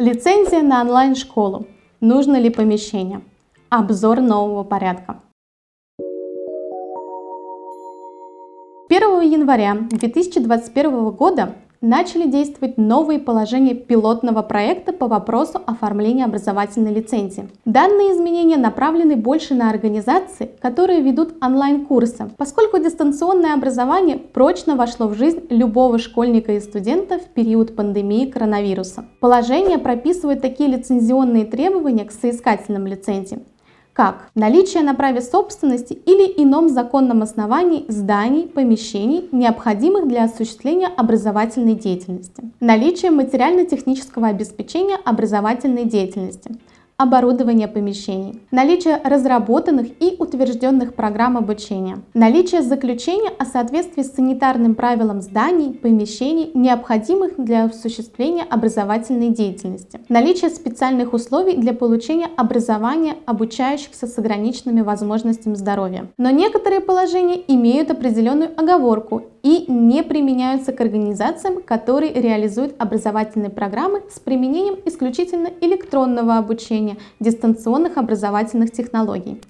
Лицензия на онлайн-школу. Нужно ли помещение? Обзор нового порядка. 1 января 2021 года начали действовать новые положения пилотного проекта по вопросу оформления образовательной лицензии. Данные изменения направлены больше на организации, которые ведут онлайн-курсы, поскольку дистанционное образование прочно вошло в жизнь любого школьника и студента в период пандемии коронавируса. Положение прописывает такие лицензионные требования к соискателям лицензии, как? Наличие на праве собственности или ином законном основании зданий, помещений, необходимых для осуществления образовательной деятельности, наличие материально-технического обеспечения образовательной деятельности, оборудование помещений, наличие разработанных и утвержденных программ обучения, наличие заключения о соответствии с санитарным правилам зданий, помещений, необходимых для осуществления образовательной деятельности, наличие специальных условий для получения образования обучающихся с ограниченными возможностями здоровья. Но некоторые положения имеют определенную оговорку и не применяются к организациям, которые реализуют образовательные программы с применением исключительно электронного обучения, дистанционных образовательных технологий.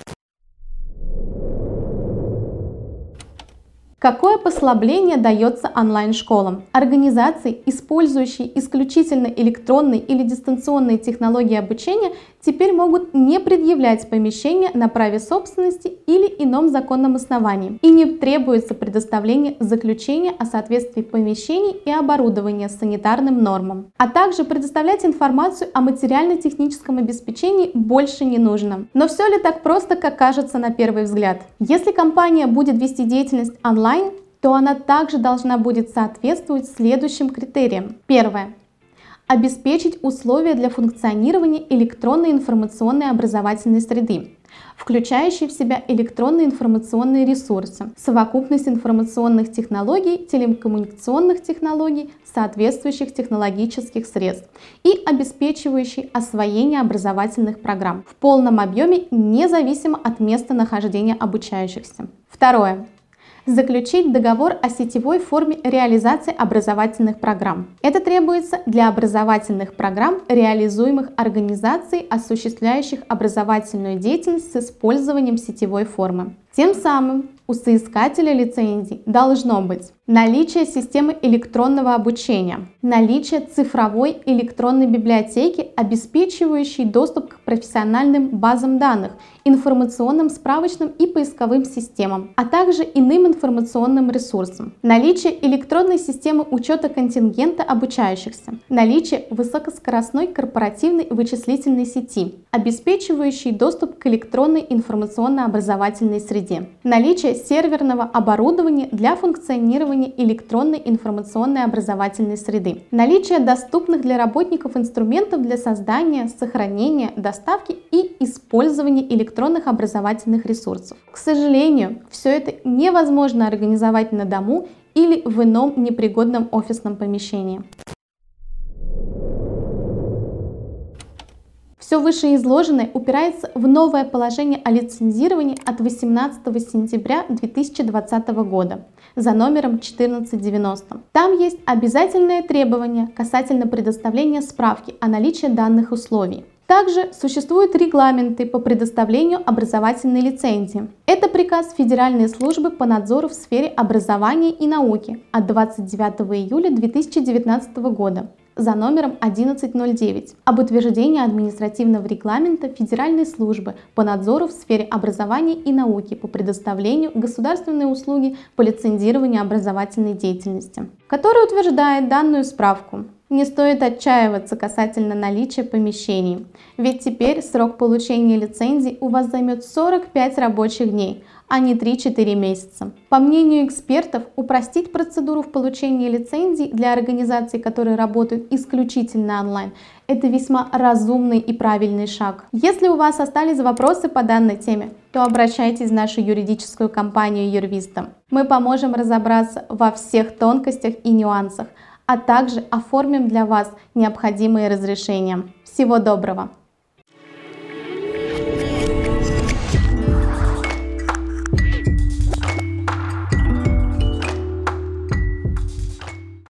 Какое послабление дается онлайн-школам? Организации, использующие исключительно электронные или дистанционные технологии обучения, теперь могут не предъявлять помещение на праве собственности или ином законном основании, и не требуется предоставление заключения о соответствии помещений и оборудования санитарным нормам. А также предоставлять информацию о материально-техническом обеспечении больше не нужно. Но все ли так просто, как кажется на первый взгляд? Если компания будет вести деятельность онлайн, то она также должна будет соответствовать следующим критериям. Первое обеспечить условия для функционирования электронной информационной образовательной среды, включающей в себя электронные информационные ресурсы, совокупность информационных технологий, телекоммуникационных технологий, соответствующих технологических средств и обеспечивающий освоение образовательных программ в полном объеме независимо от места нахождения обучающихся. Второе заключить договор о сетевой форме реализации образовательных программ. Это требуется для образовательных программ, реализуемых организацией, осуществляющих образовательную деятельность с использованием сетевой формы. Тем самым у соискателя лицензий должно быть наличие системы электронного обучения, наличие цифровой электронной библиотеки, обеспечивающей доступ к профессиональным базам данных, информационным справочным и поисковым системам, а также иным информационным ресурсам, наличие электронной системы учета контингента обучающихся, наличие высокоскоростной корпоративной вычислительной сети, обеспечивающей доступ к электронной информационно-образовательной среде, наличие серверного оборудования для функционирования электронной информационной образовательной среды, наличие доступных для работников инструментов для создания, сохранения, доставки и использования электронных образовательных ресурсов. К сожалению, все это невозможно организовать на дому или в ином непригодном офисном помещении. Все вышеизложенное упирается в новое положение о лицензировании от 18 сентября 2020 года за номером 1490. Там есть обязательное требование касательно предоставления справки о наличии данных условий. Также существуют регламенты по предоставлению образовательной лицензии. Это приказ Федеральной службы по надзору в сфере образования и науки от 29 июля 2019 года за номером 1109 об утверждении административного регламента Федеральной службы по надзору в сфере образования и науки по предоставлению государственной услуги по лицензированию образовательной деятельности, который утверждает данную справку. Не стоит отчаиваться касательно наличия помещений, ведь теперь срок получения лицензии у вас займет 45 рабочих дней, а не 3-4 месяца. По мнению экспертов, упростить процедуру в получении лицензий для организаций, которые работают исключительно онлайн, это весьма разумный и правильный шаг. Если у вас остались вопросы по данной теме, то обращайтесь в нашу юридическую компанию Юрвиста. Мы поможем разобраться во всех тонкостях и нюансах, а также оформим для вас необходимые разрешения. Всего доброго!